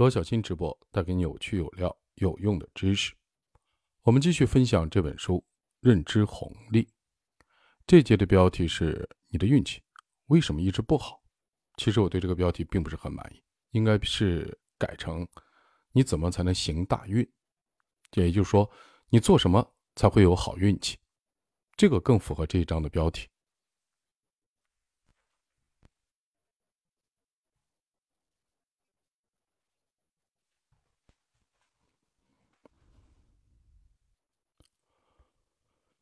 罗小新直播带给你有趣有料、有用的知识。我们继续分享这本书《认知红利》。这节的标题是“你的运气为什么一直不好”。其实我对这个标题并不是很满意，应该是改成“你怎么才能行大运”。也就是说，你做什么才会有好运气？这个更符合这一章的标题。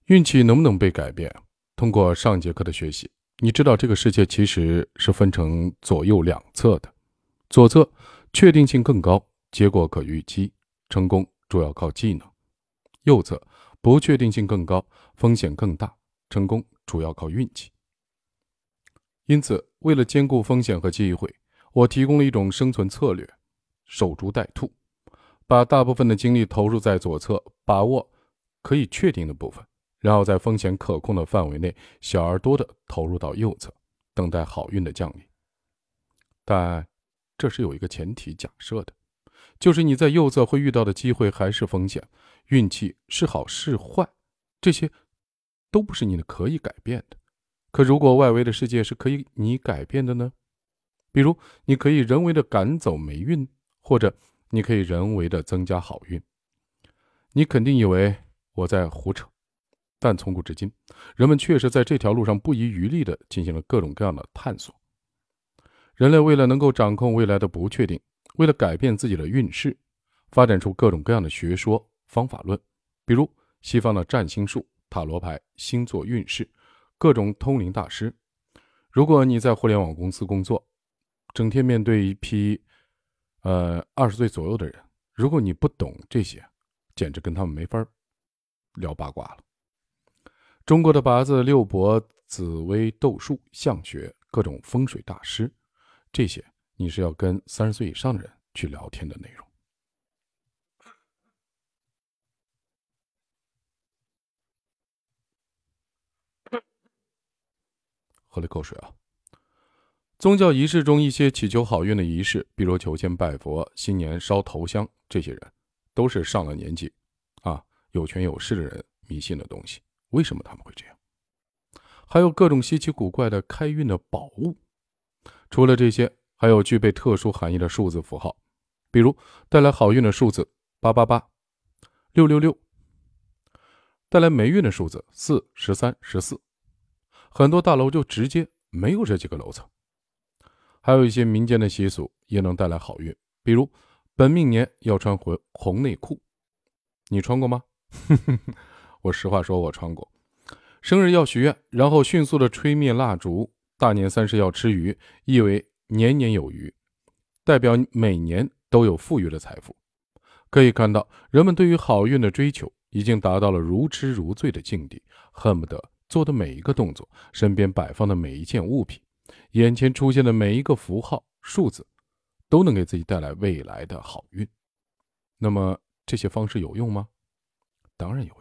运气能不能被改变？通过上节课的学习，你知道这个世界其实是分成左右两侧的。左侧确定性更高，结果可预期，成功主要靠技能；右侧不确定性更高，风险更大，成功主要靠运气。因此，为了兼顾风险和机会，我提供了一种生存策略：守株待兔，把大部分的精力投入在左侧，把握可以确定的部分。然后在风险可控的范围内，小而多的投入到右侧，等待好运的降临。但这是有一个前提假设的，就是你在右侧会遇到的机会还是风险，运气是好是坏，这些都不是你的可以改变的。可如果外围的世界是可以你改变的呢？比如你可以人为的赶走霉运，或者你可以人为的增加好运。你肯定以为我在胡扯。但从古至今，人们确实在这条路上不遗余力地进行了各种各样的探索。人类为了能够掌控未来的不确定，为了改变自己的运势，发展出各种各样的学说、方法论，比如西方的占星术、塔罗牌、星座运势、各种通灵大师。如果你在互联网公司工作，整天面对一批，呃，二十岁左右的人，如果你不懂这些，简直跟他们没法聊八卦了。中国的八字、六博、紫微斗数、相学、各种风水大师，这些你是要跟三十岁以上的人去聊天的内容。喝了口水啊！宗教仪式中一些祈求好运的仪式，比如求签、拜佛、新年烧头香，这些人都是上了年纪，啊，有权有势的人迷信的东西。为什么他们会这样？还有各种稀奇古怪的开运的宝物。除了这些，还有具备特殊含义的数字符号，比如带来好运的数字八八八、六六六，带来霉运的数字四十三、十四。很多大楼就直接没有这几个楼层。还有一些民间的习俗也能带来好运，比如本命年要穿红红内裤，你穿过吗？哼哼哼我实话说，我穿过。生日要许愿，然后迅速的吹灭蜡烛。大年三十要吃鱼，意为年年有余，代表每年都有富裕的财富。可以看到，人们对于好运的追求已经达到了如痴如醉的境地，恨不得做的每一个动作，身边摆放的每一件物品，眼前出现的每一个符号、数字，都能给自己带来未来的好运。那么，这些方式有用吗？当然有。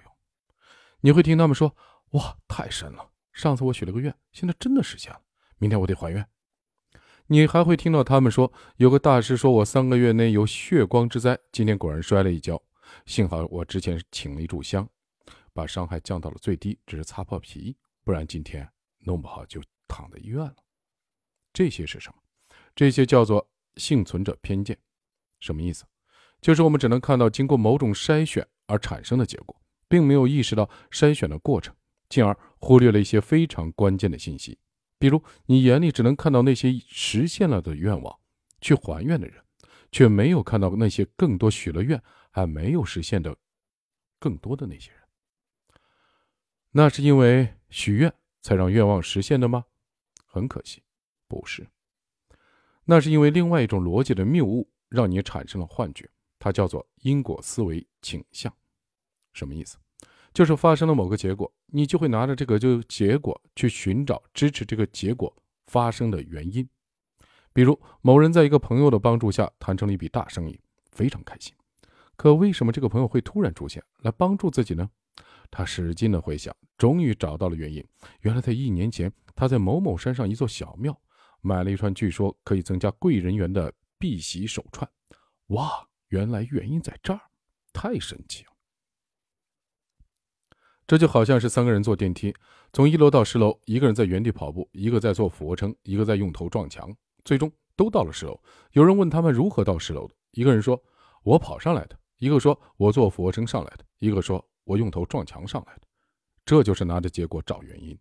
你会听他们说：“哇，太神了！上次我许了个愿，现在真的实现了。明天我得还愿。”你还会听到他们说：“有个大师说我三个月内有血光之灾，今天果然摔了一跤，幸好我之前请了一炷香，把伤害降到了最低，只是擦破皮，不然今天弄不好就躺在医院了。”这些是什么？这些叫做幸存者偏见。什么意思？就是我们只能看到经过某种筛选而产生的结果。并没有意识到筛选的过程，进而忽略了一些非常关键的信息。比如，你眼里只能看到那些实现了的愿望，去还愿的人，却没有看到那些更多许了愿还没有实现的更多的那些人。那是因为许愿才让愿望实现的吗？很可惜，不是。那是因为另外一种逻辑的谬误让你产生了幻觉，它叫做因果思维倾向。什么意思？就是发生了某个结果，你就会拿着这个就结果去寻找支持这个结果发生的原因。比如，某人在一个朋友的帮助下谈成了一笔大生意，非常开心。可为什么这个朋友会突然出现来帮助自己呢？他使劲的回想，终于找到了原因。原来在一年前，他在某某山上一座小庙买了一串据说可以增加贵人缘的碧玺手串，哇，原来原因在这儿，太神奇了！这就好像是三个人坐电梯，从一楼到十楼，一个人在原地跑步，一个在做俯卧撑，一个在用头撞墙，最终都到了十楼。有人问他们如何到十楼的，一个人说：“我跑上来的。”一个说：“我做俯卧撑上来的。”一个说：“我用头撞墙上来的。”这就是拿着结果找原因。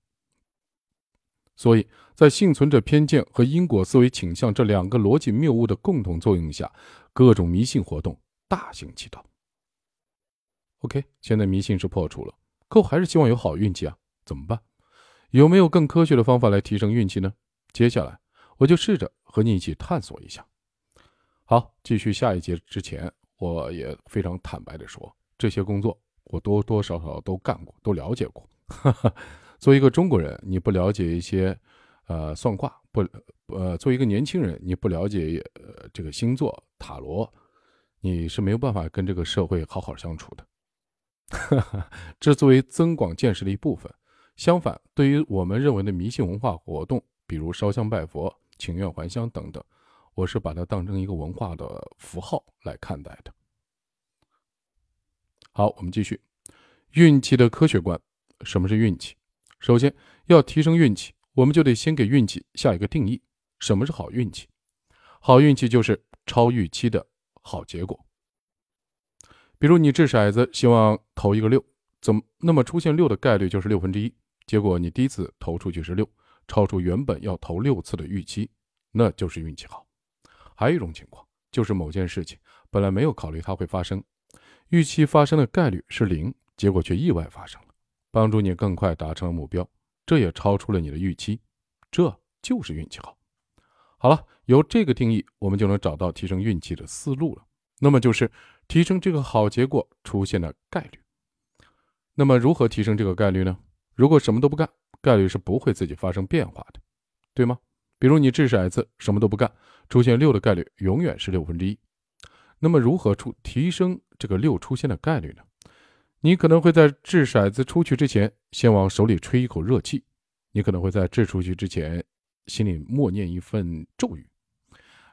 所以在幸存者偏见和因果思维倾向这两个逻辑谬误的共同作用下，各种迷信活动大行其道。OK，现在迷信是破除了，可我还是希望有好运气啊，怎么办？有没有更科学的方法来提升运气呢？接下来我就试着和你一起探索一下。好，继续下一节之前，我也非常坦白的说，这些工作我多多少少都干过，都了解过。作为一个中国人，你不了解一些，呃，算卦不，呃，作为一个年轻人，你不了解呃这个星座塔罗，你是没有办法跟这个社会好好相处的。这作为增广见识的一部分。相反，对于我们认为的迷信文化活动，比如烧香拜佛、请愿还乡等等，我是把它当成一个文化的符号来看待的。好，我们继续，运气的科学观，什么是运气？首先要提升运气，我们就得先给运气下一个定义。什么是好运气？好运气就是超预期的好结果。比如你掷骰子，希望投一个六，怎么那么出现六的概率就是六分之一。结果你第一次投出去是六，超出原本要投六次的预期，那就是运气好。还有一种情况，就是某件事情本来没有考虑它会发生，预期发生的概率是零，结果却意外发生了。帮助你更快达成了目标，这也超出了你的预期，这就是运气好。好了，由这个定义，我们就能找到提升运气的思路了。那么就是提升这个好结果出现的概率。那么如何提升这个概率呢？如果什么都不干，概率是不会自己发生变化的，对吗？比如你掷骰子，什么都不干，出现六的概率永远是六分之一。那么如何出提升这个六出现的概率呢？你可能会在掷骰子出去之前，先往手里吹一口热气；你可能会在掷出去之前，心里默念一份咒语；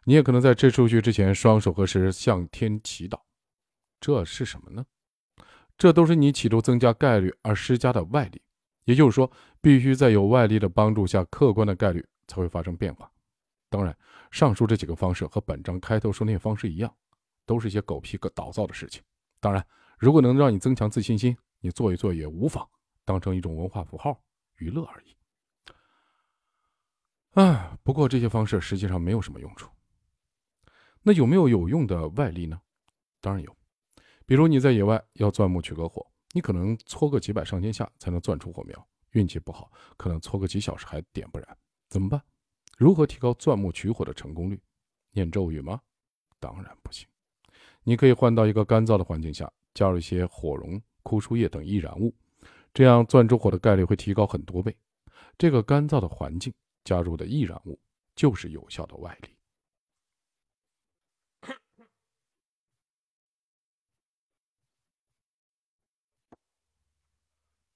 你也可能在掷出去之前，双手合十向天祈祷。这是什么呢？这都是你企图增加概率而施加的外力。也就是说，必须在有外力的帮助下，客观的概率才会发生变化。当然，上述这几个方式和本章开头说那些方式一样，都是一些狗屁、个倒灶的事情。当然。如果能让你增强自信心，你做一做也无妨，当成一种文化符号娱乐而已。啊，不过这些方式实际上没有什么用处。那有没有有用的外力呢？当然有，比如你在野外要钻木取个火，你可能搓个几百上千下才能钻出火苗，运气不好，可能搓个几小时还点不燃，怎么办？如何提高钻木取火的成功率？念咒语吗？当然不行。你可以换到一个干燥的环境下。加入一些火绒、枯树叶等易燃物，这样钻出火的概率会提高很多倍。这个干燥的环境加入的易燃物就是有效的外力。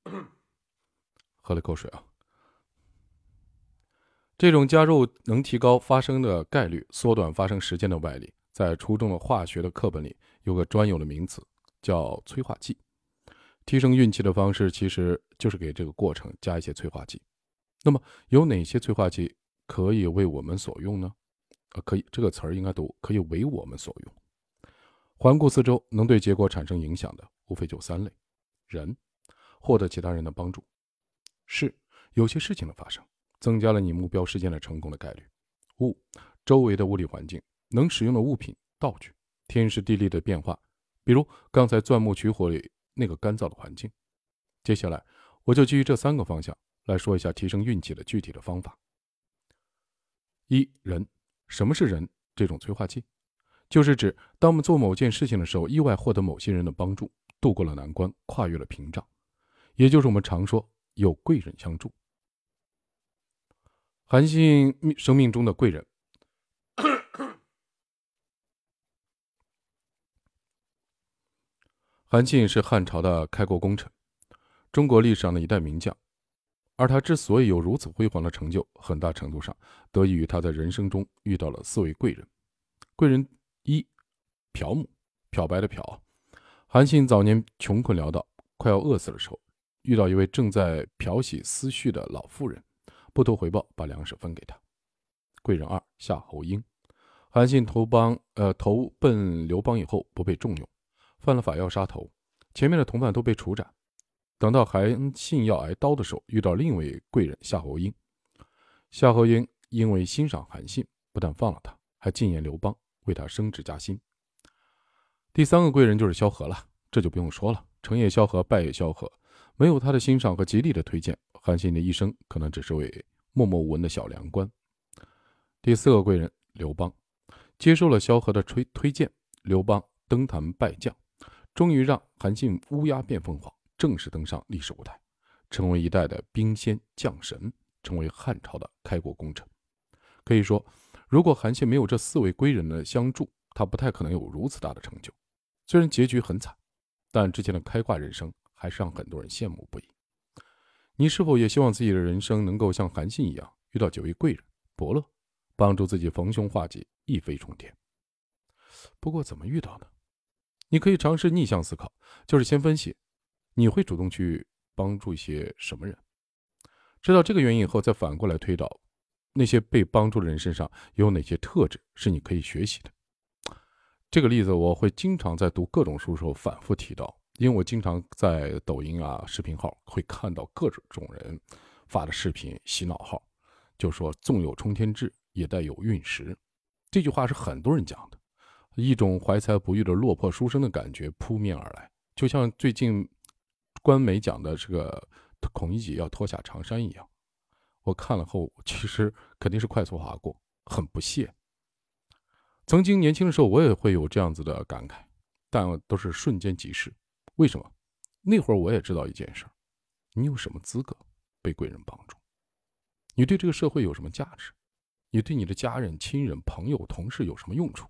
喝了口水啊。这种加入能提高发生的概率、缩短发生时间的外力，在初中的化学的课本里有个专有的名词。叫催化剂，提升运气的方式其实就是给这个过程加一些催化剂。那么有哪些催化剂可以为我们所用呢？啊，可以这个词儿应该读，可以为我们所用。环顾四周，能对结果产生影响的无非就三类：人，获得其他人的帮助；是，有些事情的发生，增加了你目标事件的成功的概率；物，周围的物理环境，能使用的物品、道具，天时地利的变化。比如刚才钻木取火里那个干燥的环境，接下来我就基于这三个方向来说一下提升运气的具体的方法。一人，什么是人？这种催化剂，就是指当我们做某件事情的时候，意外获得某些人的帮助，度过了难关，跨越了屏障，也就是我们常说有贵人相助。韩信生命中的贵人。韩信是汉朝的开国功臣，中国历史上的一代名将，而他之所以有如此辉煌的成就，很大程度上得益于他在人生中遇到了四位贵人。贵人一漂母，漂白的漂。韩信早年穷困潦倒，快要饿死的时候，遇到一位正在漂洗思绪的老妇人，不图回报，把粮食分给他。贵人二夏侯婴，韩信投帮呃投奔刘邦以后不被重用，犯了法要杀头，前面的同伴都被处斩。等到韩信要挨刀的时候，遇到另一位贵人夏侯婴。夏侯婴因为欣赏韩信，不但放了他，还进言刘邦，为他升职加薪。第三个贵人就是萧何了，这就不用说了，成也萧何，败也萧何。没有他的欣赏和极力的推荐，韩信的一生可能只是位默默无闻的小梁官。第四个贵人刘邦，接受了萧何的推推荐，刘邦登坛拜将，终于让韩信乌鸦变凤凰。正式登上历史舞台，成为一代的兵仙将神，成为汉朝的开国功臣。可以说，如果韩信没有这四位贵人的相助，他不太可能有如此大的成就。虽然结局很惨，但之前的开挂人生还是让很多人羡慕不已。你是否也希望自己的人生能够像韩信一样，遇到几位贵人伯乐，帮助自己逢凶化吉，一飞冲天？不过，怎么遇到呢？你可以尝试逆向思考，就是先分析。你会主动去帮助一些什么人？知道这个原因以后，再反过来推导，那些被帮助的人身上有哪些特质是你可以学习的？这个例子我会经常在读各种书时候反复提到，因为我经常在抖音啊视频号会看到各种人发的视频洗脑号，就说“纵有冲天志，也带有运时”，这句话是很多人讲的，一种怀才不遇的落魄书生的感觉扑面而来，就像最近。官媒讲的这个孔乙己要脱下长衫一样，我看了后其实肯定是快速划过，很不屑。曾经年轻的时候我也会有这样子的感慨，但都是瞬间即逝。为什么？那会儿我也知道一件事：你有什么资格被贵人帮助？你对这个社会有什么价值？你对你的家人、亲人、朋友、同事有什么用处？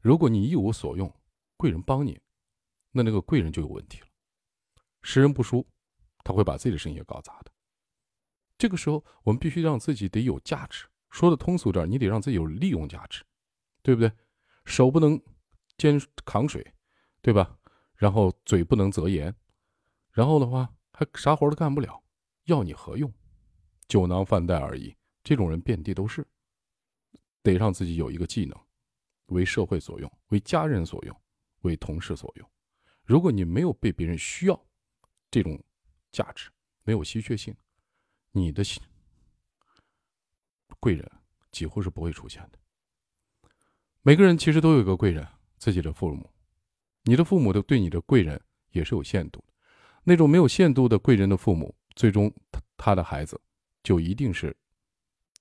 如果你一无所用，贵人帮你，那那个贵人就有问题了。识人不淑，他会把自己的生意也搞砸的。这个时候，我们必须让自己得有价值。说的通俗点，你得让自己有利用价值，对不对？手不能肩扛水，对吧？然后嘴不能择言，然后的话还啥活都干不了，要你何用？酒囊饭袋而已。这种人遍地都是。得让自己有一个技能，为社会所用，为家人所用，为同事所用。如果你没有被别人需要，这种价值没有稀缺性，你的贵人几乎是不会出现的。每个人其实都有一个贵人，自己的父母，你的父母的对你的贵人也是有限度的。那种没有限度的贵人的父母，最终他他的孩子就一定是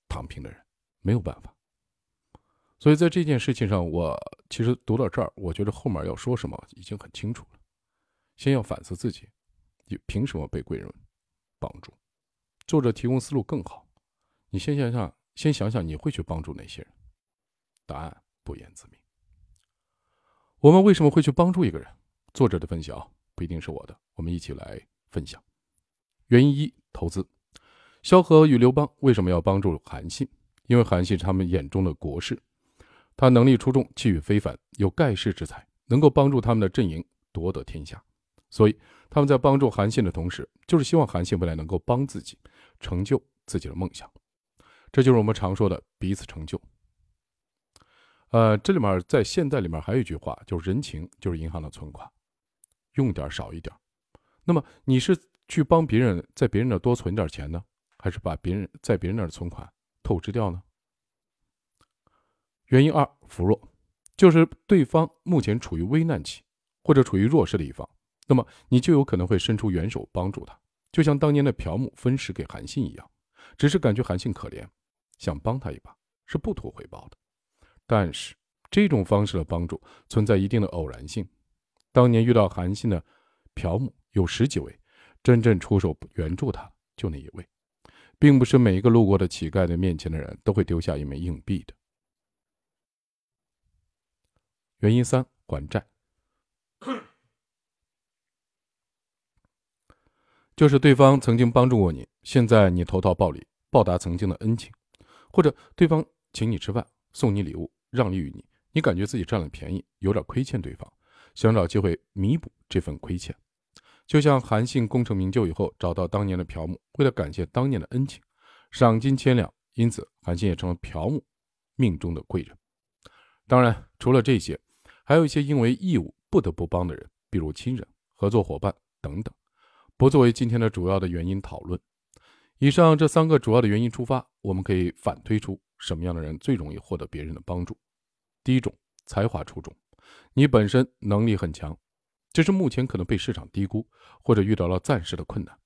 躺平的人，没有办法。所以在这件事情上，我其实读到这儿，我觉得后面要说什么已经很清楚了。先要反思自己。你凭什么被贵人帮助？作者提供思路更好。你先想想，先想想你会去帮助哪些人？答案不言自明。我们为什么会去帮助一个人？作者的分析啊，不一定是我的，我们一起来分享。原因一：投资。萧何与刘邦为什么要帮助韩信？因为韩信是他们眼中的国士，他能力出众，气宇非凡，有盖世之才，能够帮助他们的阵营夺得天下。所以他们在帮助韩信的同时，就是希望韩信未来能够帮自己成就自己的梦想。这就是我们常说的彼此成就。呃，这里面在现代里面还有一句话，就是人情就是银行的存款，用点少一点。那么你是去帮别人在别人那多存点钱呢，还是把别人在别人那的存款透支掉呢？原因二：扶弱，就是对方目前处于危难期，或者处于弱势的一方。那么你就有可能会伸出援手帮助他，就像当年的朴母分食给韩信一样，只是感觉韩信可怜，想帮他一把，是不图回报的。但是这种方式的帮助存在一定的偶然性。当年遇到韩信的朴母有十几位，真正出手援助他就那一位，并不是每一个路过的乞丐的面前的人都会丢下一枚硬币的。原因三：还债。就是对方曾经帮助过你，现在你投桃报李，报答曾经的恩情，或者对方请你吃饭、送你礼物、让利于你，你感觉自己占了便宜，有点亏欠对方，想找机会弥补这份亏欠。就像韩信功成名就以后，找到当年的朴母，为了感谢当年的恩情，赏金千两，因此韩信也成了朴母命中的贵人。当然，除了这些，还有一些因为义务不得不帮的人，比如亲人、合作伙伴等等，不作为今天的主要的原因讨论。以上这三个主要的原因出发，我们可以反推出什么样的人最容易获得别人的帮助。第一种，才华出众，你本身能力很强。只是目前可能被市场低估，或者遇到了暂时的困难。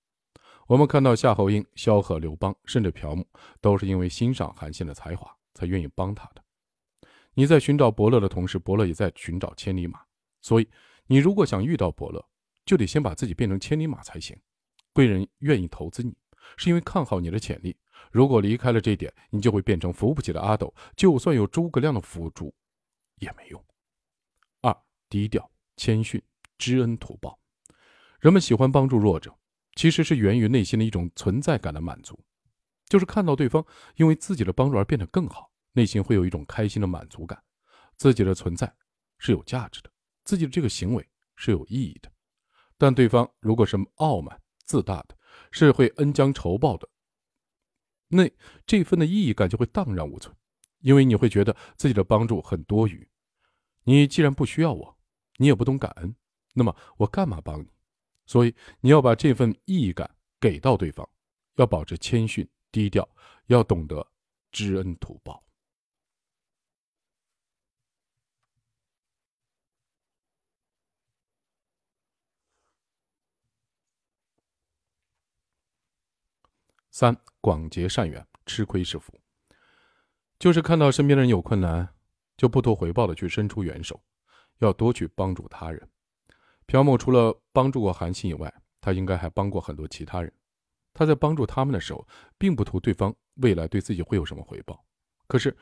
我们看到夏侯婴、萧何、刘邦，甚至朴母，都是因为欣赏韩信的才华，才愿意帮他的。你在寻找伯乐的同时，伯乐也在寻找千里马。所以，你如果想遇到伯乐，就得先把自己变成千里马才行。贵人愿意投资你，是因为看好你的潜力。如果离开了这点，你就会变成扶不起的阿斗，就算有诸葛亮的辅助，也没用。二，低调谦逊。知恩图报，人们喜欢帮助弱者，其实是源于内心的一种存在感的满足，就是看到对方因为自己的帮助而变得更好，内心会有一种开心的满足感，自己的存在是有价值的，自己的这个行为是有意义的。但对方如果是傲慢自大的，是会恩将仇报的，那这份的意义感就会荡然无存，因为你会觉得自己的帮助很多余。你既然不需要我，你也不懂感恩。那么我干嘛帮你？所以你要把这份意义感给到对方，要保持谦逊低调，要懂得知恩图报。三广结善缘，吃亏是福，就是看到身边的人有困难，就不图回报的去伸出援手，要多去帮助他人。朴某除了帮助过韩信以外，他应该还帮过很多其他人。他在帮助他们的时候，并不图对方未来对自己会有什么回报，可是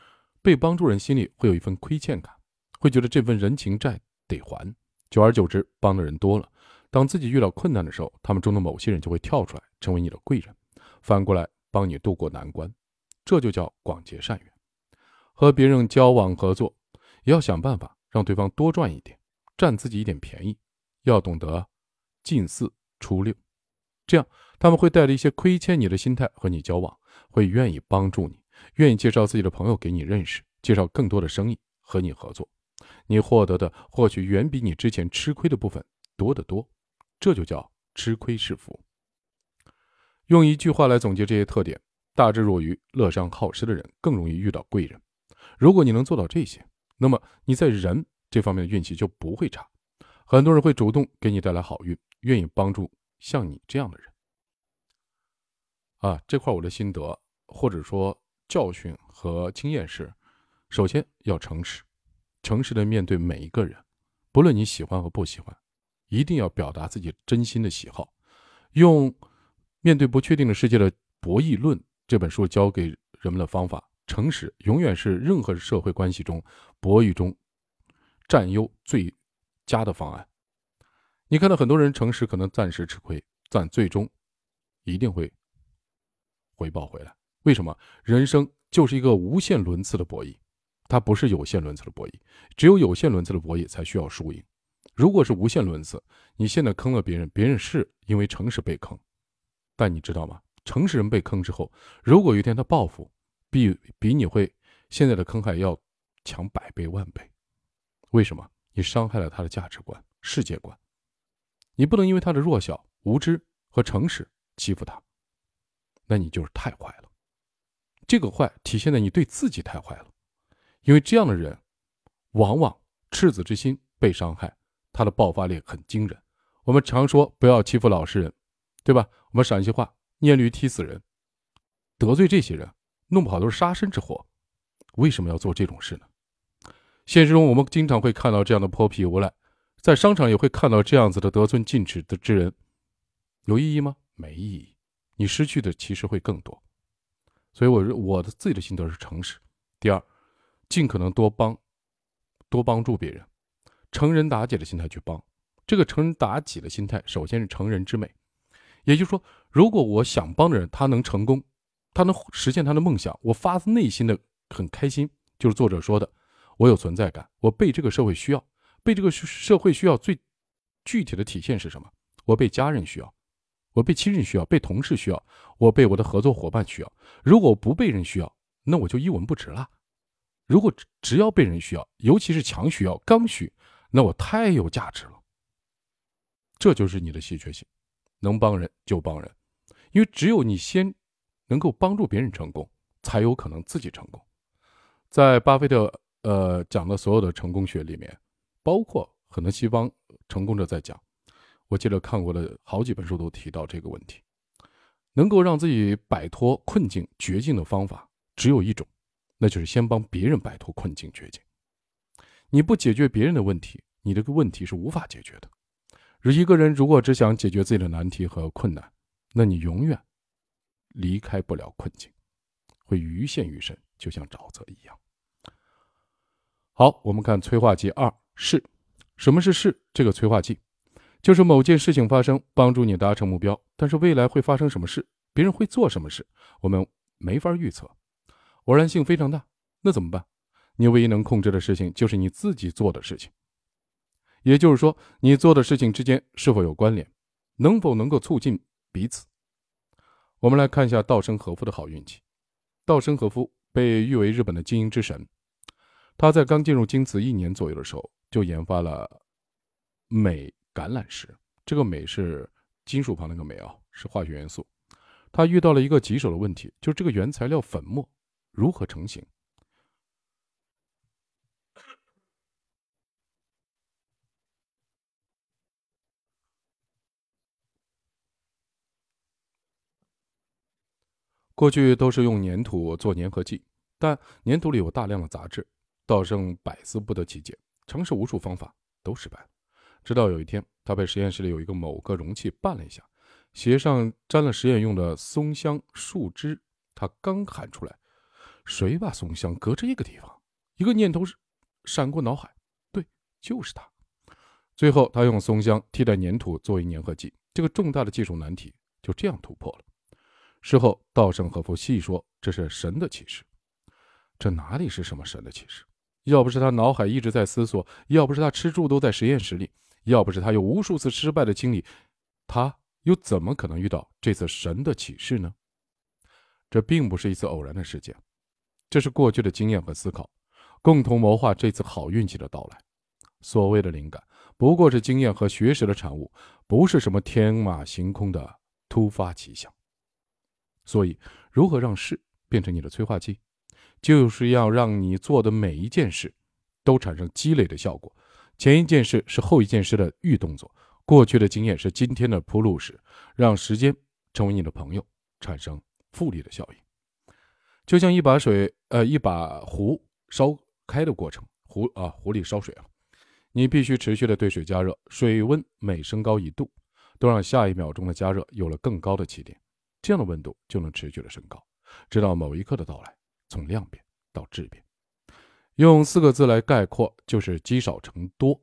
被帮助人心里会有一份亏欠感，会觉得这份人情债得还。久而久之，帮的人多了，当自己遇到困难的时候，他们中的某些人就会跳出来成为你的贵人，反过来帮你渡过难关。这就叫广结善缘。和别人交往合作，也要想办法让对方多赚一点，占自己一点便宜。要懂得进四出六，这样他们会带着一些亏欠你的心态和你交往，会愿意帮助你，愿意介绍自己的朋友给你认识，介绍更多的生意和你合作。你获得的或许远比你之前吃亏的部分多得多，这就叫吃亏是福。用一句话来总结这些特点：大智若愚、乐善好施的人更容易遇到贵人。如果你能做到这些，那么你在人这方面的运气就不会差。很多人会主动给你带来好运，愿意帮助像你这样的人。啊，这块我的心得或者说教训和经验是：首先要诚实，诚实的面对每一个人，不论你喜欢和不喜欢，一定要表达自己真心的喜好。用《面对不确定的世界的博弈论》这本书教给人们的方法，诚实永远是任何社会关系中博弈中占优最。佳的方案，你看到很多人诚实可能暂时吃亏，但最终一定会回报回来。为什么？人生就是一个无限轮次的博弈，它不是有限轮次的博弈。只有有限轮次的博弈才需要输赢。如果是无限轮次，你现在坑了别人，别人是因为诚实被坑，但你知道吗？诚实人被坑之后，如果有一天他报复，比比你会现在的坑害要强百倍万倍。为什么？你伤害了他的价值观、世界观，你不能因为他的弱小、无知和诚实欺负他，那你就是太坏了。这个坏体现在你对自己太坏了，因为这样的人，往往赤子之心被伤害，他的爆发力很惊人。我们常说不要欺负老实人，对吧？我们陕西话“念驴踢死人”，得罪这些人，弄不好都是杀身之祸。为什么要做这种事呢？现实中，我们经常会看到这样的泼皮无赖，在商场也会看到这样子的得寸进尺的之人，有意义吗？没意义，你失去的其实会更多。所以，我我的自己的心得是诚实。第二，尽可能多帮，多帮助别人，成人达己的心态去帮。这个成人达己的心态，首先是成人之美，也就是说，如果我想帮的人他能成功，他能实现他的梦想，我发自内心的很开心。就是作者说的。我有存在感，我被这个社会需要，被这个社会需要最具体的体现是什么？我被家人需要，我被亲人需要，被同事需要，我被我的合作伙伴需要。如果不被人需要，那我就一文不值了。如果只要被人需要，尤其是强需要、刚需，那我太有价值了。这就是你的稀缺性，能帮人就帮人，因为只有你先能够帮助别人成功，才有可能自己成功。在巴菲特呃讲的所有的成功学里面，包括很多西方成功者在讲，我记得看过的好几本书都提到这个问题。能够让自己摆脱困境、绝境的方法只有一种，那就是先帮别人摆脱困境、绝境。你不解决别人的问题，你这个问题是无法解决的。一个人如果只想解决自己的难题和困难，那你永远离开不了困境，会于陷于深，就像沼泽一样。好，我们看催化剂二是，什么是是？这个催化剂就是某件事情发生，帮助你达成目标，但是未来会发生什么事，别人会做什么事，我们没法预测，偶然性非常大。那怎么办？你唯一能控制的事情就是你自己做的事情。也就是说，你做的事情之间是否有关联，能否能够促进彼此？我们来看一下稻盛和夫的好运气。稻盛和夫被誉为日本的经营之神，他在刚进入京瓷一年左右的时候，就研发了镁橄榄石。这个镁是金属旁那个镁啊，是化学元素。他遇到了一个棘手的问题，就是这个原材料粉末如何成型。过去都是用粘土做粘合剂，但粘土里有大量的杂质，稻盛百思不得其解，尝试无数方法都失败。直到有一天，他被实验室里有一个某个容器绊了一下，鞋上沾了实验用的松香树枝。他刚喊出来：“谁把松香搁这个地方？”一个念头闪过脑海，对，就是他。最后，他用松香替代粘土作为粘合剂，这个重大的技术难题就这样突破了。事后，稻盛和夫细说：“这是神的启示。这哪里是什么神的启示？要不是他脑海一直在思索，要不是他吃住都在实验室里，要不是他有无数次失败的经历，他又怎么可能遇到这次神的启示呢？这并不是一次偶然的事件，这是过去的经验和思考共同谋划这次好运气的到来。所谓的灵感，不过是经验和学识的产物，不是什么天马行空的突发奇想。”所以，如何让事变成你的催化剂，就是要让你做的每一件事都产生积累的效果。前一件事是后一件事的预动作，过去的经验是今天的铺路石，让时间成为你的朋友，产生复利的效应。就像一把水，呃，一把壶烧开的过程，壶啊，壶里烧水啊，你必须持续的对水加热，水温每升高一度，都让下一秒钟的加热有了更高的起点。这样的温度就能持续的升高，直到某一刻的到来，从量变到质变。用四个字来概括，就是积少成多。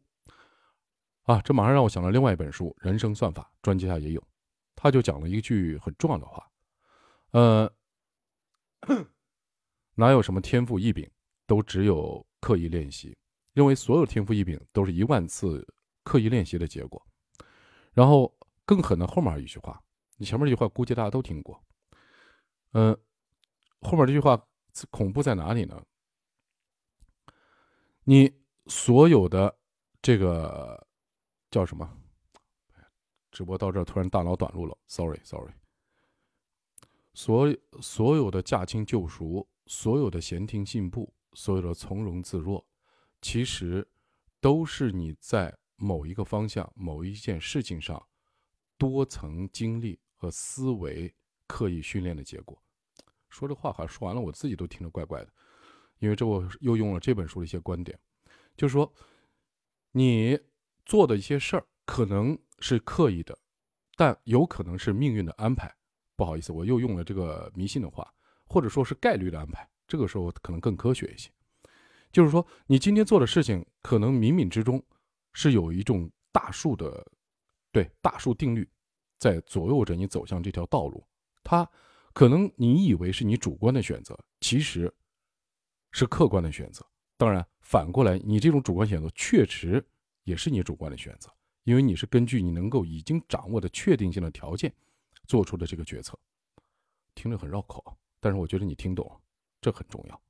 啊，这马上让我想到另外一本书《人生算法》，专辑下也有，他就讲了一句很重要的话：，呃，哪有什么天赋异禀，都只有刻意练习。认为所有天赋异禀都是一万次刻意练习的结果。然后更狠的后面一句话。你前面这句话估计大家都听过，嗯，后面这句话恐怖在哪里呢？你所有的这个叫什么？直播到这突然大脑短路了，sorry sorry。所所有的驾轻就熟，所有的闲庭信步，所有的从容自若，其实都是你在某一个方向、某一件事情上多层经历。和思维刻意训练的结果，说这话好像说完了，我自己都听着怪怪的，因为这我又用了这本书的一些观点，就是说，你做的一些事儿可能是刻意的，但有可能是命运的安排。不好意思，我又用了这个迷信的话，或者说是概率的安排。这个时候可能更科学一些，就是说，你今天做的事情，可能冥冥之中是有一种大数的，对大数定律。在左右着你走向这条道路，它可能你以为是你主观的选择，其实是客观的选择。当然，反过来，你这种主观选择确实也是你主观的选择，因为你是根据你能够已经掌握的确定性的条件做出的这个决策。听着很绕口，但是我觉得你听懂，这很重要。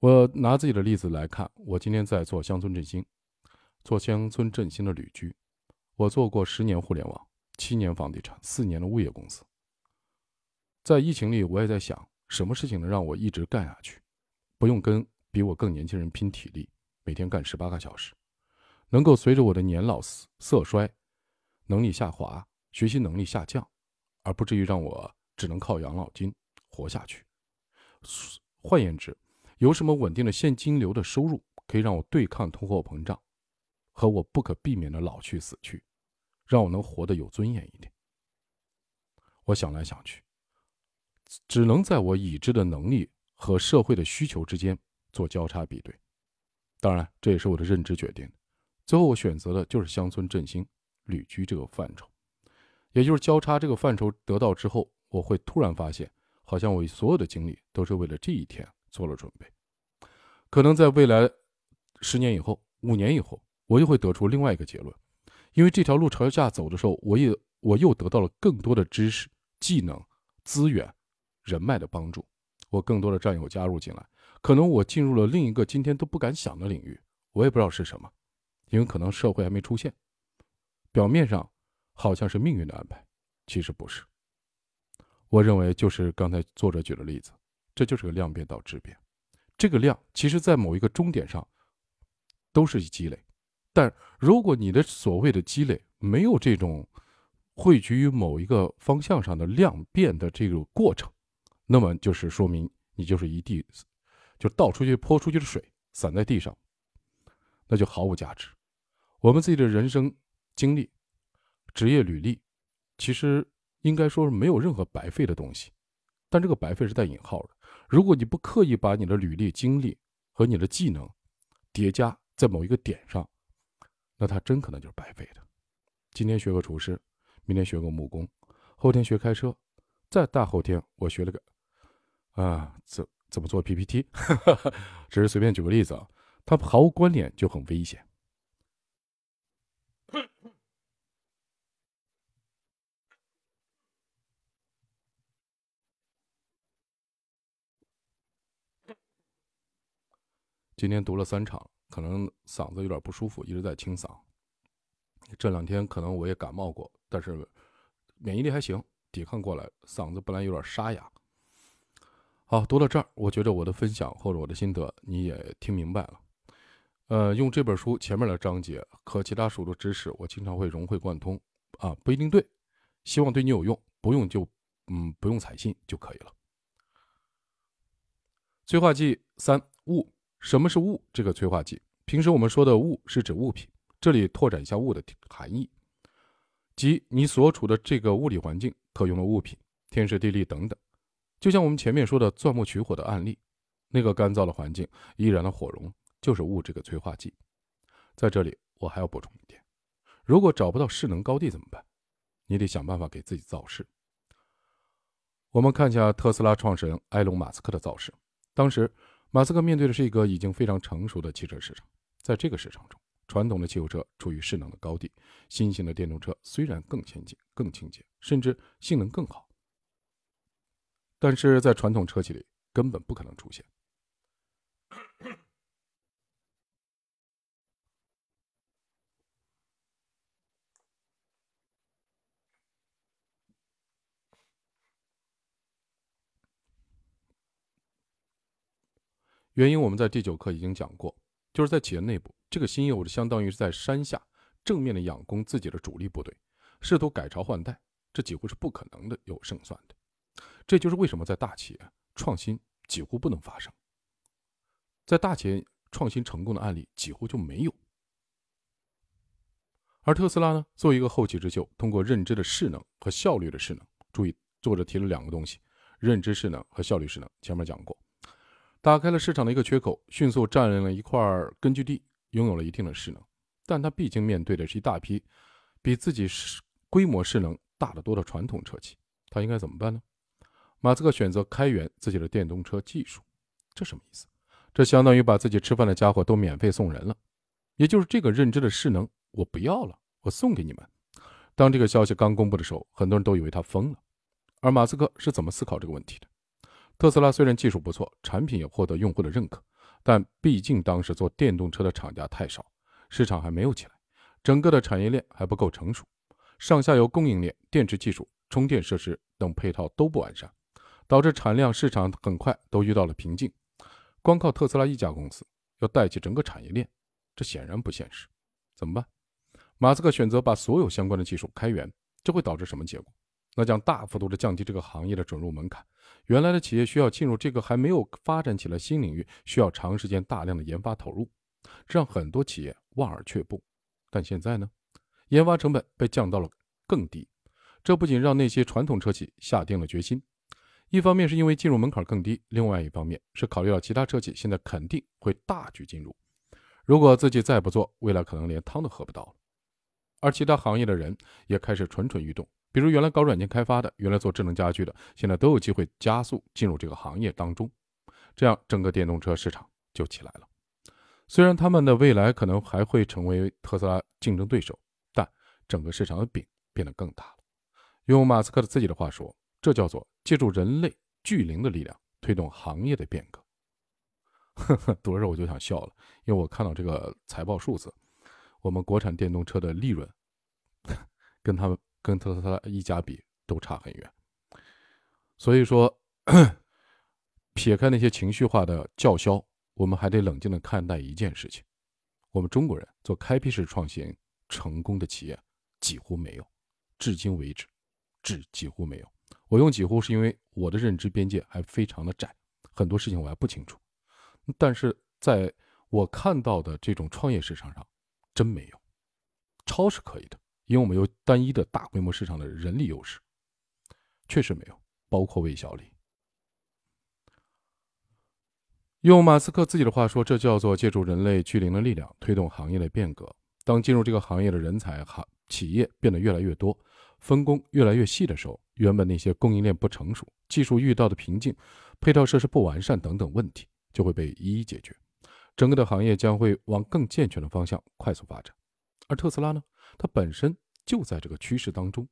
我拿自己的例子来看，我今天在做乡村振兴，做乡村振兴的旅居，我做过十年互联网，七年房地产，四年的物业公司。在疫情里，我也在想，什么事情能让我一直干下去，不用跟比我更年轻人拼体力，每天干十八个小时，能够随着我的年老色衰，能力下滑，学习能力下降，而不至于让我只能靠养老金活下去。换言之，有什么稳定的现金流的收入，可以让我对抗通货膨胀，和我不可避免的老去死去，让我能活得有尊严一点。我想来想去。只能在我已知的能力和社会的需求之间做交叉比对，当然这也是我的认知决定的。最后我选择的就是乡村振兴、旅居这个范畴，也就是交叉这个范畴得到之后，我会突然发现，好像我所有的经历都是为了这一天做了准备。可能在未来十年以后、五年以后，我又会得出另外一个结论，因为这条路朝下走的时候，我也我又得到了更多的知识、技能、资源。人脉的帮助，我更多的战友加入进来，可能我进入了另一个今天都不敢想的领域，我也不知道是什么，因为可能社会还没出现。表面上好像是命运的安排，其实不是。我认为就是刚才作者举的例子，这就是个量变到质变。这个量其实在某一个终点上都是积累，但如果你的所谓的积累没有这种汇聚于某一个方向上的量变的这个过程。那么就是说明你就是一地，就倒出去泼出去的水，散在地上，那就毫无价值。我们自己的人生经历、职业履历，其实应该说是没有任何白费的东西，但这个白费是带引号的。如果你不刻意把你的履历、经历和你的技能叠加在某一个点上，那他真可能就是白费的。今天学个厨师，明天学个木工，后天学开车，再大后天我学了个。啊，怎怎么做 PPT？只是随便举个例子啊，他毫无关联就很危险。今天读了三场，可能嗓子有点不舒服，一直在清嗓。这两天可能我也感冒过，但是免疫力还行，抵抗过来。嗓子本来有点沙哑。好，读到这儿，我觉得我的分享或者我的心得你也听明白了。呃，用这本书前面的章节和其他书的知识，我经常会融会贯通啊，不一定对，希望对你有用，不用就嗯不用采信就可以了。催化剂三物，什么是物？这个催化剂，平时我们说的物是指物品，这里拓展一下物的含义，即你所处的这个物理环境、可用的物品、天时地利等等。就像我们前面说的钻木取火的案例，那个干燥的环境依然的火绒就是物这个催化剂。在这里，我还要补充一点：如果找不到势能高地怎么办？你得想办法给自己造势。我们看一下特斯拉创始人埃隆·马斯克的造势。当时，马斯克面对的是一个已经非常成熟的汽车市场，在这个市场中，传统的汽油车处于势能的高地，新型的电动车虽然更先进、更清洁，甚至性能更好。但是在传统车企里根本不可能出现。原因我们在第九课已经讲过，就是在企业内部，这个新业务相当于是在山下正面的养攻自己的主力部队，试图改朝换代，这几乎是不可能的有胜算的。这就是为什么在大企业创新几乎不能发生，在大企业创新成功的案例几乎就没有。而特斯拉呢，作为一个后起之秀，通过认知的势能和效率的势能，注意作者提了两个东西：认知势能和效率势能。前面讲过，打开了市场的一个缺口，迅速占领了一块根据地，拥有了一定的势能。但他毕竟面对的是一大批比自己是规模势能大得多的传统车企，他应该怎么办呢？马斯克选择开源自己的电动车技术，这什么意思？这相当于把自己吃饭的家伙都免费送人了，也就是这个认知的势能，我不要了，我送给你们。当这个消息刚公布的时候，很多人都以为他疯了。而马斯克是怎么思考这个问题的？特斯拉虽然技术不错，产品也获得用户的认可，但毕竟当时做电动车的厂家太少，市场还没有起来，整个的产业链还不够成熟，上下游供应链、电池技术、充电设施等配套都不完善，导致产量、市场很快都遇到了瓶颈。光靠特斯拉一家公司要带起整个产业链，这显然不现实。怎么办？马斯克选择把所有相关的技术开源，这会导致什么结果？那将大幅度的降低这个行业的准入门槛。原来的企业需要进入这个还没有发展起来新领域，需要长时间大量的研发投入，让很多企业望而却步。但现在呢，研发成本被降到了更低，这不仅让那些传统车企下定了决心，一方面是因为进入门槛更低，另外一方面是考虑到其他车企现在肯定会大举进入，如果自己再不做，未来可能连汤都喝不到了。而其他行业的人也开始蠢蠢欲动。比如原来搞软件开发的，原来做智能家居的，现在都有机会加速进入这个行业当中，这样整个电动车市场就起来了。虽然他们的未来可能还会成为特斯拉竞争对手，但整个市场的饼变得更大了。用马斯克的自己的话说，这叫做借助人类巨灵的力量推动行业的变革。呵呵，读着我就想笑了，因为我看到这个财报数字，我们国产电动车的利润 跟他们。跟特斯拉一家比都差很远，所以说，撇开那些情绪化的叫嚣，我们还得冷静的看待一件事情：我们中国人做开辟式创新成功的企业几乎没有，至今为止，至几乎没有。我用几乎是因为我的认知边界还非常的窄，很多事情我还不清楚。但是在我看到的这种创业市场上，真没有，超是可以的。因为我们有单一的大规模市场的人力优势，确实没有，包括魏小李。用马斯克自己的话说，这叫做借助人类巨灵的力量推动行业的变革。当进入这个行业的人才行企业变得越来越多，分工越来越细的时候，原本那些供应链不成熟、技术遇到的瓶颈、配套设施不完善等等问题就会被一一解决，整个的行业将会往更健全的方向快速发展。而特斯拉呢？它本身就在这个趋势当中，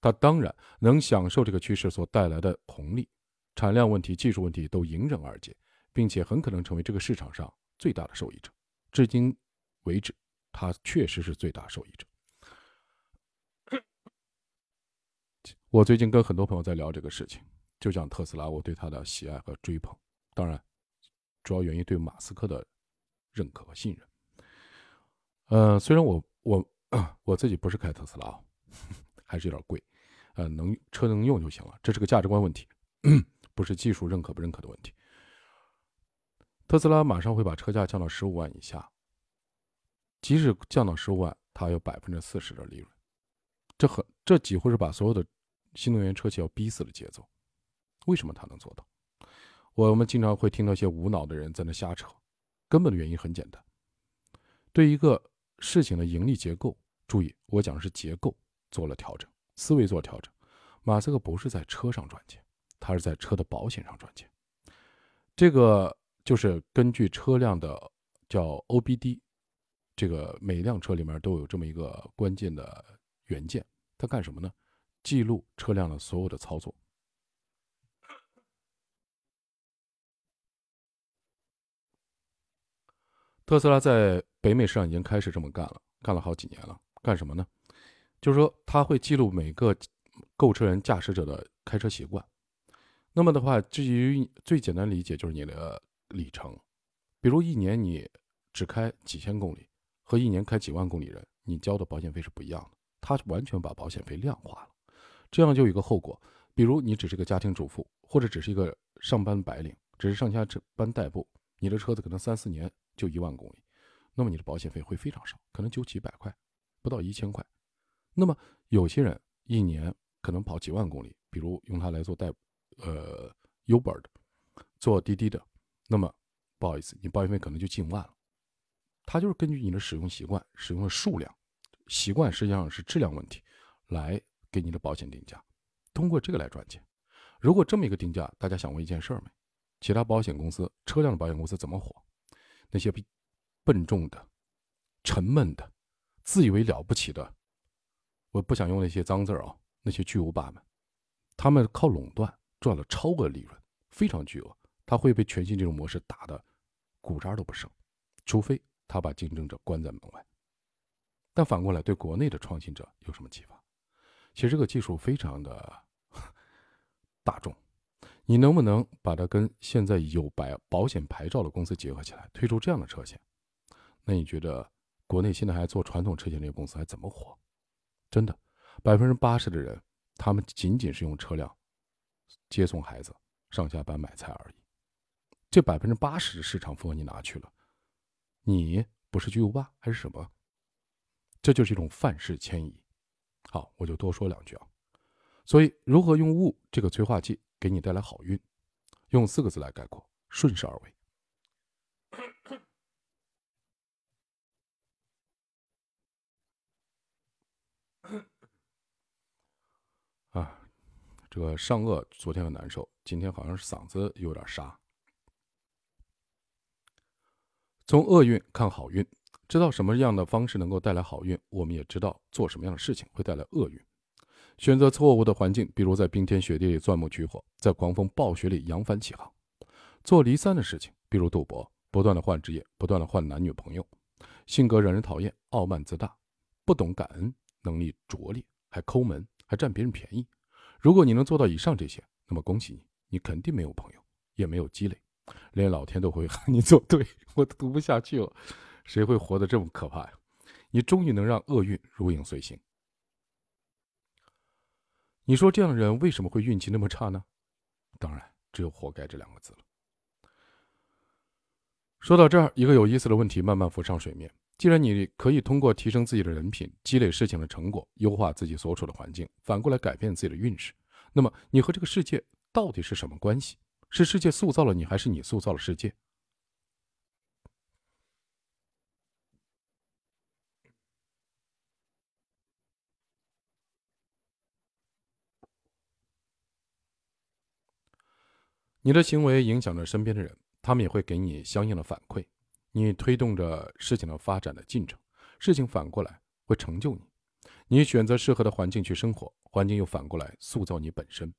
它当然能享受这个趋势所带来的红利，产量问题、技术问题都迎刃而解，并且很可能成为这个市场上最大的受益者。至今为止，它确实是最大受益者。我最近跟很多朋友在聊这个事情，就讲特斯拉，我对它的喜爱和追捧，当然，主要原因对马斯克的认可和信任。呃，虽然我我。我自己不是开特斯拉，还是有点贵，呃，能车能用就行了，这是个价值观问题，不是技术认可不认可的问题。特斯拉马上会把车价降到十五万以下，即使降到十五万，它有百分之四十的利润，这很这几乎是把所有的新能源车企要逼死的节奏。为什么它能做到？我们经常会听到一些无脑的人在那瞎扯，根本的原因很简单，对一个。事情的盈利结构，注意，我讲的是结构做了调整，思维做调整。马斯克不是在车上赚钱，他是在车的保险上赚钱。这个就是根据车辆的叫 OBD，这个每辆车里面都有这么一个关键的元件，它干什么呢？记录车辆的所有的操作。特斯拉在北美市场已经开始这么干了，干了好几年了。干什么呢？就是说，他会记录每个购车人、驾驶者的开车习惯。那么的话，至于最简单理解，就是你的里程。比如一年你只开几千公里，和一年开几万公里人，你交的保险费是不一样的。他完全把保险费量化了，这样就有一个后果。比如你只是个家庭主妇，或者只是一个上班白领，只是上下班代步，你的车子可能三四年。就一万公里，那么你的保险费会非常少，可能就几百块，不到一千块。那么有些人一年可能跑几万公里，比如用它来做代，呃，Uber 的，做滴滴的，那么不好意思，你保险费可能就近万了。它就是根据你的使用习惯、使用的数量、习惯，实际上是质量问题，来给你的保险定价，通过这个来赚钱。如果这么一个定价，大家想过一件事儿没？其他保险公司、车辆的保险公司怎么火？那些笨重的、沉闷的、自以为了不起的，我不想用那些脏字啊，那些巨无霸们，他们靠垄断赚了超额利润，非常巨额，他会被全新这种模式打的骨渣都不剩，除非他把竞争者关在门外。但反过来，对国内的创新者有什么启发？其实这个技术非常的 大众，你能不能把它跟现在有白保险牌照的公司结合起来，推出这样的车险？那你觉得国内现在还做传统车险这些公司还怎么活？真的，百分之八十的人，他们仅仅是用车辆接送孩子上下班、买菜而已。这百分之八十的市场份额你拿去了，你不是巨无霸还是什么？这就是一种范式迁移。好，我就多说两句啊。所以，如何用物这个催化剂给你带来好运？用四个字来概括：顺势而为。啊，这个上颚昨天很难受，今天好像是嗓子有点沙。从厄运看好运。知道什么样的方式能够带来好运，我们也知道做什么样的事情会带来厄运。选择错误的环境，比如在冰天雪地里钻木取火，在狂风暴雪里扬帆起航；做离散的事情，比如赌博，不断的换职业，不断的换男女朋友，性格让人讨厌，傲慢自大，不懂感恩，能力拙劣，还抠门，还占别人便宜。如果你能做到以上这些，那么恭喜你，你肯定没有朋友，也没有积累，连老天都会和 你作对。我读不下去了。谁会活得这么可怕呀？你终于能让厄运如影随形。你说这样的人为什么会运气那么差呢？当然，只有“活该”这两个字了。说到这儿，一个有意思的问题慢慢浮上水面：既然你可以通过提升自己的人品、积累事情的成果、优化自己所处的环境，反过来改变自己的运势，那么你和这个世界到底是什么关系？是世界塑造了你，还是你塑造了世界？你的行为影响着身边的人，他们也会给你相应的反馈。你推动着事情的发展的进程，事情反过来会成就你。你选择适合的环境去生活，环境又反过来塑造你本身。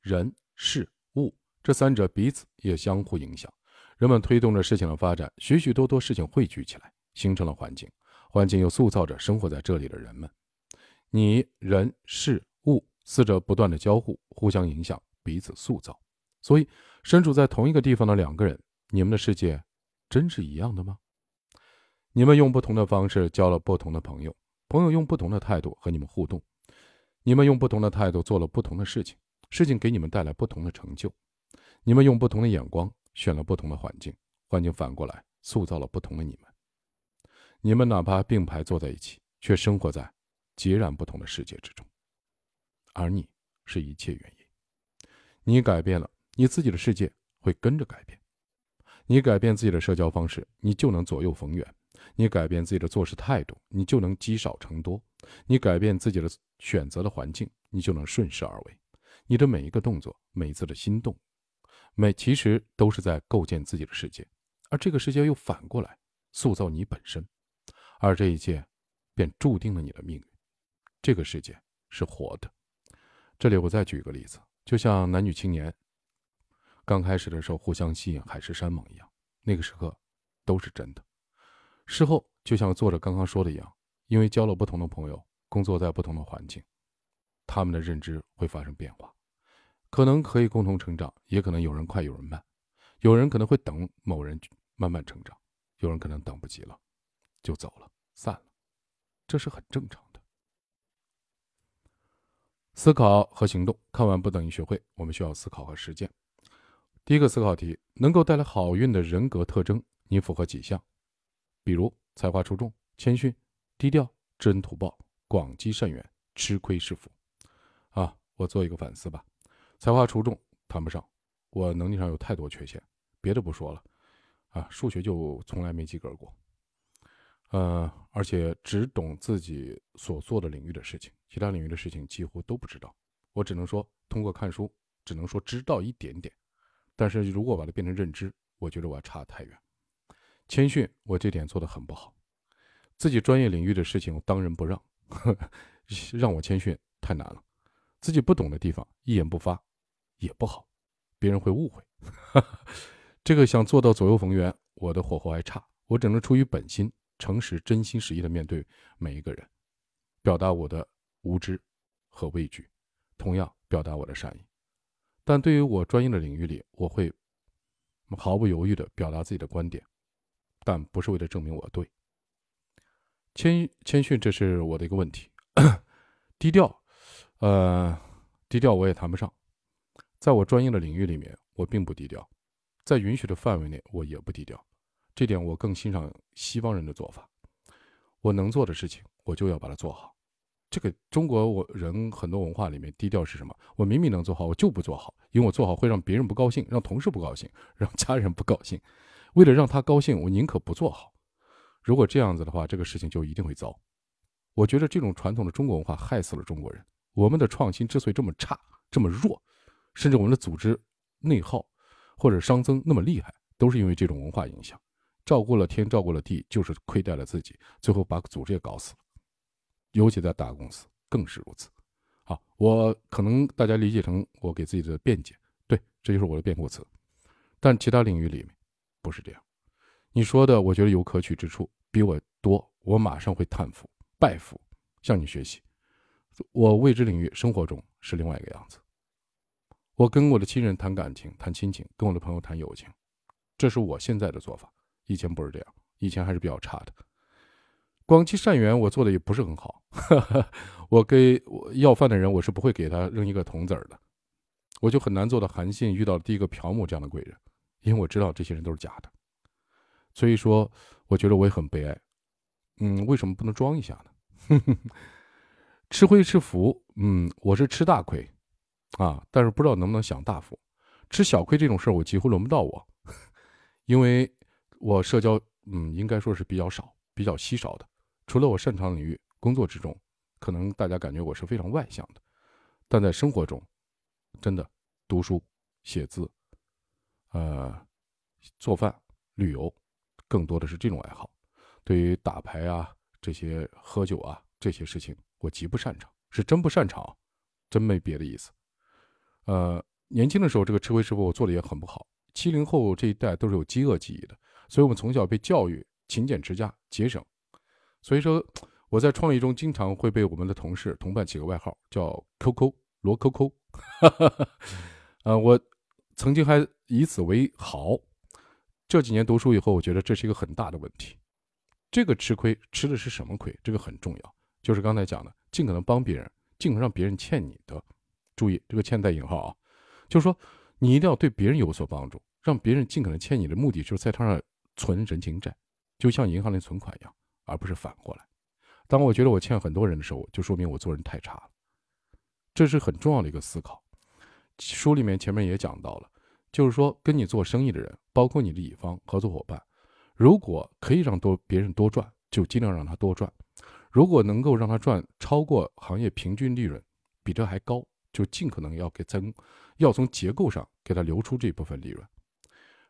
人、事、物这三者彼此也相互影响。人们推动着事情的发展，许许多多事情汇聚起来，形成了环境，环境又塑造着生活在这里的人们。你、人、事、物四者不断的交互，互相影响，彼此塑造。所以，身处在同一个地方的两个人，你们的世界真是一样的吗？你们用不同的方式交了不同的朋友，朋友用不同的态度和你们互动，你们用不同的态度做了不同的事情，事情给你们带来不同的成就。你们用不同的眼光选了不同的环境，环境反过来塑造了不同的你们。你们哪怕并排坐在一起，却生活在截然不同的世界之中。而你是一切原因，你改变了。你自己的世界会跟着改变，你改变自己的社交方式，你就能左右逢源；你改变自己的做事态度，你就能积少成多；你改变自己的选择的环境，你就能顺势而为。你的每一个动作，每一次的心动，每其实都是在构建自己的世界，而这个世界又反过来塑造你本身，而这一切便注定了你的命运。这个世界是活的。这里我再举一个例子，就像男女青年。刚开始的时候互相吸引，海誓山盟一样，那个时刻都是真的。事后就像作者刚刚说的一样，因为交了不同的朋友，工作在不同的环境，他们的认知会发生变化，可能可以共同成长，也可能有人快有人慢，有人可能会等某人慢慢成长，有人可能等不及了，就走了散了，这是很正常的。思考和行动，看完不等于学会，我们需要思考和实践。第一个思考题：能够带来好运的人格特征，你符合几项？比如才华出众、谦逊、低调、知恩图报、广积善缘、吃亏是福。啊，我做一个反思吧。才华出众谈不上，我能力上有太多缺陷。别的不说了，啊，数学就从来没及格过。呃，而且只懂自己所做的领域的事情，其他领域的事情几乎都不知道。我只能说，通过看书，只能说知道一点点。但是如果把它变成认知，我觉得我要差得太远。谦逊，我这点做的很不好。自己专业领域的事情，我当仁不让，让我谦逊太难了。自己不懂的地方，一言不发也不好，别人会误会。这个想做到左右逢源，我的火候还差，我只能出于本心、诚实、真心实意的面对每一个人，表达我的无知和畏惧，同样表达我的善意。但对于我专业的领域里，我会毫不犹豫地表达自己的观点，但不是为了证明我对。谦谦逊，这是我的一个问题。低调，呃，低调我也谈不上。在我专业的领域里面，我并不低调，在允许的范围内，我也不低调。这点我更欣赏西方人的做法。我能做的事情，我就要把它做好。这个中国我人很多文化里面低调是什么？我明明能做好，我就不做好，因为我做好会让别人不高兴，让同事不高兴，让家人不高兴。为了让他高兴，我宁可不做好。如果这样子的话，这个事情就一定会糟。我觉得这种传统的中国文化害死了中国人。我们的创新之所以这么差、这么弱，甚至我们的组织内耗或者熵增那么厉害，都是因为这种文化影响。照顾了天，照顾了地，就是亏待了自己，最后把组织也搞死了。尤其在大公司更是如此。好，我可能大家理解成我给自己的辩解，对，这就是我的辩护词。但其他领域里面不是这样。你说的，我觉得有可取之处，比我多，我马上会叹服、拜服，向你学习。我未知领域生活中是另外一个样子。我跟我的亲人谈感情、谈亲情，跟我的朋友谈友情，这是我现在的做法。以前不是这样，以前还是比较差的。广积善缘，我做的也不是很好。我给我要饭的人，我是不会给他扔一个铜子儿的。我就很难做到韩信遇到第一个朴木这样的贵人，因为我知道这些人都是假的。所以说，我觉得我也很悲哀。嗯，为什么不能装一下呢？吃亏是福，嗯，我是吃大亏，啊，但是不知道能不能享大福。吃小亏这种事儿，我几乎轮不到我，因为我社交，嗯，应该说是比较少，比较稀少的。除了我擅长领域工作之中，可能大家感觉我是非常外向的，但在生活中，真的读书、写字、呃做饭、旅游，更多的是这种爱好。对于打牌啊、这些喝酒啊这些事情，我极不擅长，是真不擅长，真没别的意思。呃，年轻的时候这个吃亏师傅我做的也很不好。七零后这一代都是有饥饿记忆的，所以我们从小被教育勤俭持家、节省。所以说，我在创意中经常会被我们的同事、同伴起个外号，叫“抠抠罗抠抠”。呃，我曾经还以此为豪。这几年读书以后，我觉得这是一个很大的问题。这个吃亏吃的是什么亏？这个很重要，就是刚才讲的，尽可能帮别人，尽可能让别人欠你的。注意，这个“欠”带引号啊，就是说你一定要对别人有所帮助，让别人尽可能欠你的目的，就是在他那存人情债，就像银行里存款一样。而不是反过来。当我觉得我欠很多人的时候，就说明我做人太差了。这是很重要的一个思考。书里面前面也讲到了，就是说跟你做生意的人，包括你的乙方合作伙伴，如果可以让多别人多赚，就尽量让他多赚；如果能够让他赚超过行业平均利润，比这还高，就尽可能要给增，要从结构上给他留出这部分利润。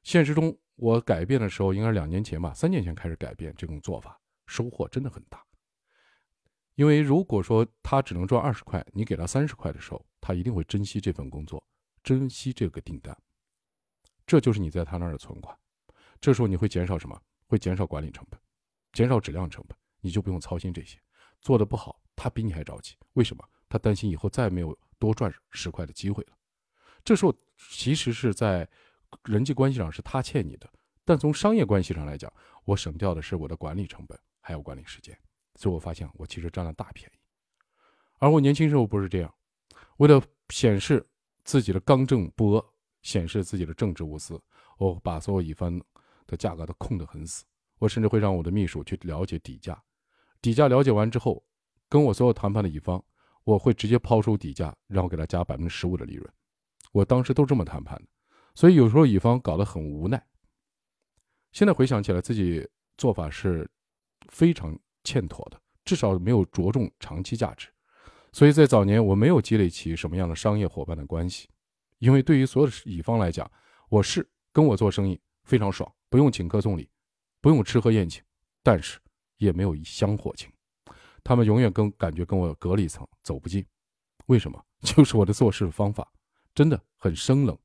现实中我改变的时候，应该是两年前吧，三年前开始改变这种做法。收获真的很大，因为如果说他只能赚二十块，你给他三十块的时候，他一定会珍惜这份工作，珍惜这个订单。这就是你在他那儿的存款。这时候你会减少什么？会减少管理成本，减少质量成本，你就不用操心这些。做的不好，他比你还着急。为什么？他担心以后再也没有多赚十块的机会了。这时候其实是在人际关系上是他欠你的，但从商业关系上来讲，我省掉的是我的管理成本。还有管理时间，所以我发现我其实占了大便宜。而我年轻时候不是这样，为了显示自己的刚正不阿，显示自己的正直无私，我把所有乙方的价格都控得很死。我甚至会让我的秘书去了解底价，底价了解完之后，跟我所有谈判的乙方，我会直接抛出底价，然后给他加百分之十五的利润。我当时都这么谈判的，所以有时候乙方搞得很无奈。现在回想起来，自己做法是。非常欠妥的，至少没有着重长期价值，所以在早年我没有积累起什么样的商业伙伴的关系，因为对于所有的乙方来讲，我是跟我做生意非常爽，不用请客送礼，不用吃喝宴请，但是也没有一香火情。他们永远跟感觉跟我隔了一层，走不近。为什么？就是我的做事方法真的很生冷，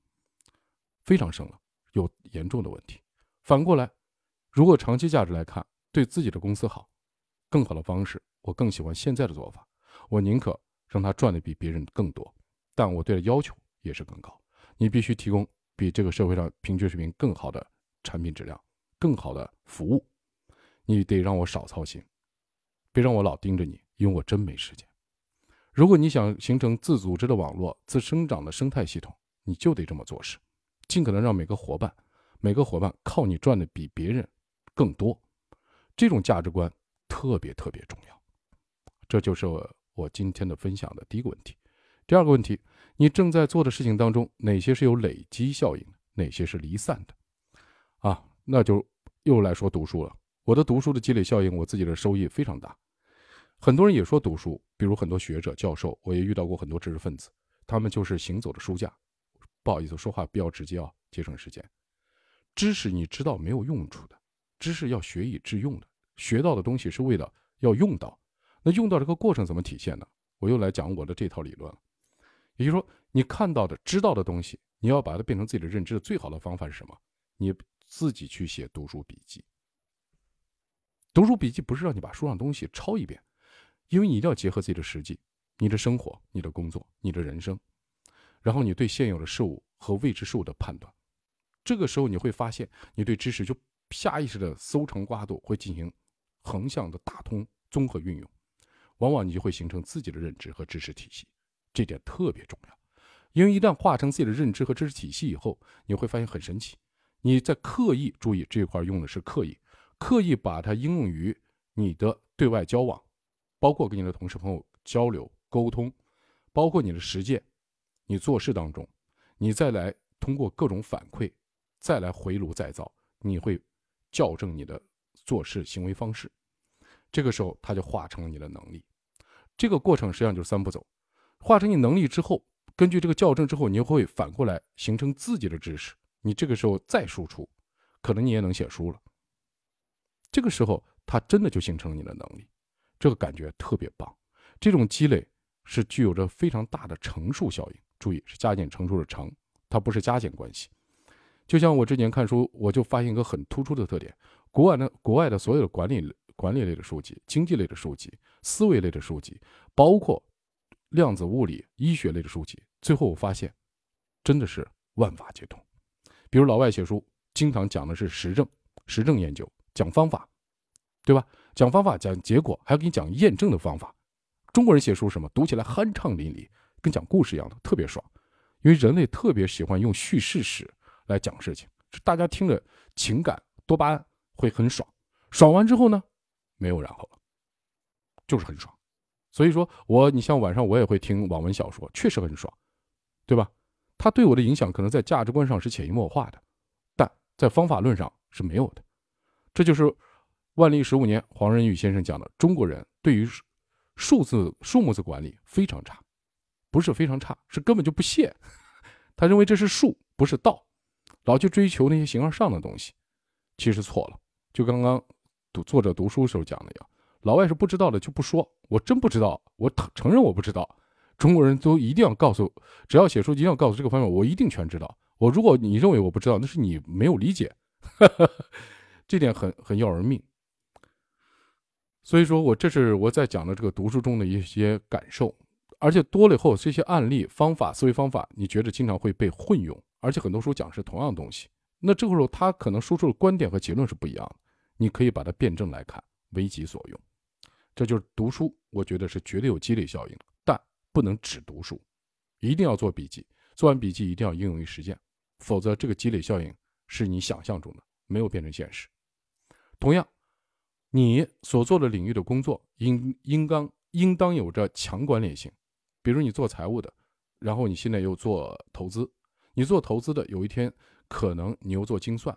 非常生冷，有严重的问题。反过来，如果长期价值来看，对自己的公司好，更好的方式，我更喜欢现在的做法。我宁可让他赚的比别人更多，但我对他要求也是更高。你必须提供比这个社会上平均水平更好的产品质量，更好的服务。你得让我少操心，别让我老盯着你，因为我真没时间。如果你想形成自组织的网络、自生长的生态系统，你就得这么做事，尽可能让每个伙伴、每个伙伴靠你赚的比别人更多。这种价值观特别特别重要。这就是我今天的分享的第一个问题。第二个问题，你正在做的事情当中，哪些是有累积效应，哪些是离散的？啊，那就又来说读书了。我的读书的积累效应，我自己的收益非常大。很多人也说读书，比如很多学者、教授，我也遇到过很多知识分子，他们就是行走的书架。不好意思，说话比较直接啊，节省时间。知识你知道没有用处的，知识要学以致用的，学到的东西是为了要用到。那用到这个过程怎么体现呢？我又来讲我的这套理论了。也就是说，你看到的、知道的东西，你要把它变成自己的认知的最好的方法是什么？你自己去写读书笔记。读书笔记不是让你把书上东西抄一遍。因为你一定要结合自己的实际，你的生活、你的工作、你的人生，然后你对现有的事物和未知事物的判断，这个时候你会发现，你对知识就下意识的搜肠刮肚，会进行横向的打通、综合运用，往往你就会形成自己的认知和知识体系，这点特别重要。因为一旦化成自己的认知和知识体系以后，你会发现很神奇，你在刻意注意这一块用的是刻意，刻意把它应用于你的对外交往。包括跟你的同事朋友交流沟通，包括你的实践，你做事当中，你再来通过各种反馈，再来回炉再造，你会校正你的做事行为方式。这个时候，它就化成了你的能力。这个过程实际上就是三步走：化成你能力之后，根据这个校正之后，你会反过来形成自己的知识。你这个时候再输出，可能你也能写书了。这个时候，它真的就形成了你的能力。这个感觉特别棒，这种积累是具有着非常大的乘数效应。注意，是加减乘除的乘，它不是加减关系。就像我之前看书，我就发现一个很突出的特点：国外的国外的所有的管理管理类的书籍、经济类的书籍、思维类的书籍，包括量子物理、医学类的书籍，最后我发现，真的是万法皆通。比如老外写书，经常讲的是实证、实证研究，讲方法，对吧？讲方法，讲结果，还要给你讲验证的方法。中国人写书什么？读起来酣畅淋漓，跟讲故事一样的，特别爽。因为人类特别喜欢用叙事史来讲事情，大家听着情感多巴胺会很爽。爽完之后呢，没有然后了，就是很爽。所以说我，你像晚上我也会听网文小说，确实很爽，对吧？它对我的影响可能在价值观上是潜移默化的，但在方法论上是没有的。这就是。万历十五年，黄仁宇先生讲的，中国人对于数字、数目字管理非常差，不是非常差，是根本就不屑。他认为这是术，不是道，老去追求那些形而上的东西，其实错了。就刚刚读作者读书时候讲的一样，老外是不知道的就不说，我真不知道，我承认我不知道。中国人都一定要告诉，只要写书一定要告诉这个方面，我一定全知道。我如果你认为我不知道，那是你没有理解，这点很很要人命。所以说我这是我在讲的这个读书中的一些感受，而且多了以后，这些案例、方法、思维方法，你觉得经常会被混用，而且很多书讲是同样东西，那这个时候他可能输出的观点和结论是不一样的，你可以把它辩证来看，为己所用。这就是读书，我觉得是绝对有积累效应，但不能只读书，一定要做笔记，做完笔记一定要应用于实践，否则这个积累效应是你想象中的，没有变成现实。同样。你所做的领域的工作应应当应当有着强关联性，比如你做财务的，然后你现在又做投资，你做投资的有一天可能你又做精算，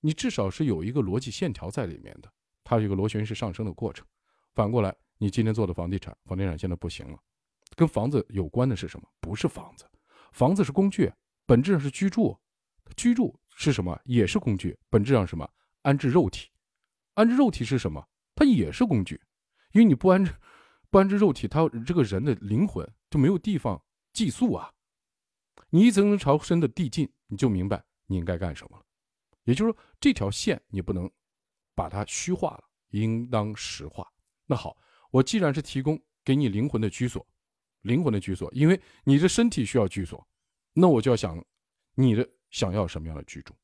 你至少是有一个逻辑线条在里面的，它是一个螺旋式上升的过程。反过来，你今天做的房地产，房地产现在不行了，跟房子有关的是什么？不是房子，房子是工具，本质上是居住，居住是什么？也是工具，本质上什么？安置肉体，安置肉体是什么？它也是工具，因为你不安置不安置肉体，它这个人的灵魂就没有地方寄宿啊。你一层层朝深的递进，你就明白你应该干什么了。也就是说，这条线你不能把它虚化了，应当实化。那好，我既然是提供给你灵魂的居所，灵魂的居所，因为你的身体需要居所，那我就要想你的想要什么样的居住。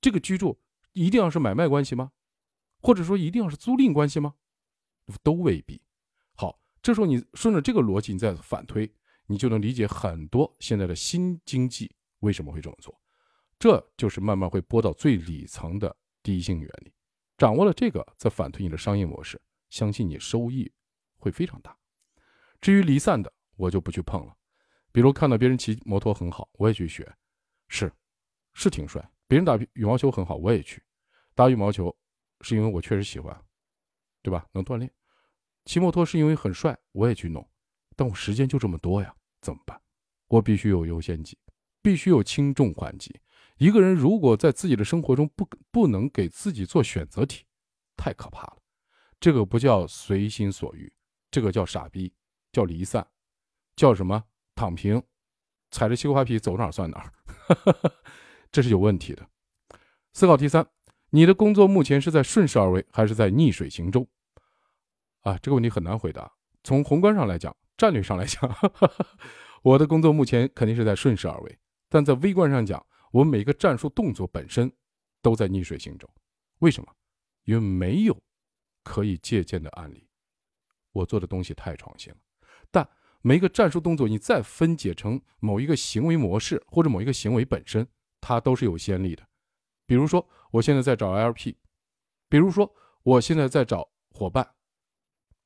这个居住一定要是买卖关系吗？或者说一定要是租赁关系吗？都未必。好，这时候你顺着这个逻辑，你再反推。你就能理解很多现在的新经济为什么会这么做，这就是慢慢会播到最里层的第一性原理。掌握了这个，再反推你的商业模式，相信你收益会非常大。至于离散的，我就不去碰了。比如看到别人骑摩托很好，我也去学，是，是挺帅。别人打羽毛球很好，我也去打羽毛球，是因为我确实喜欢，对吧？能锻炼。骑摩托是因为很帅，我也去弄，但我时间就这么多呀。怎么办？我必须有优先级，必须有轻重缓急。一个人如果在自己的生活中不不能给自己做选择题，太可怕了。这个不叫随心所欲，这个叫傻逼，叫离散，叫什么？躺平，踩着西瓜皮走哪儿算哪儿，这是有问题的。思考题三：你的工作目前是在顺势而为，还是在逆水行舟？啊，这个问题很难回答。从宏观上来讲。战略上来讲，我的工作目前肯定是在顺势而为，但在微观上讲，我每个战术动作本身都在逆水行舟。为什么？因为没有可以借鉴的案例，我做的东西太创新了。但每一个战术动作，你再分解成某一个行为模式或者某一个行为本身，它都是有先例的。比如说，我现在在找 LP，比如说我现在在找伙伴，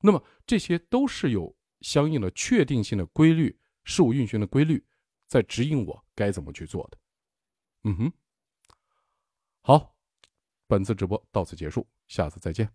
那么这些都是有。相应的确定性的规律，事物运行的规律，在指引我该怎么去做的。嗯哼，好，本次直播到此结束，下次再见。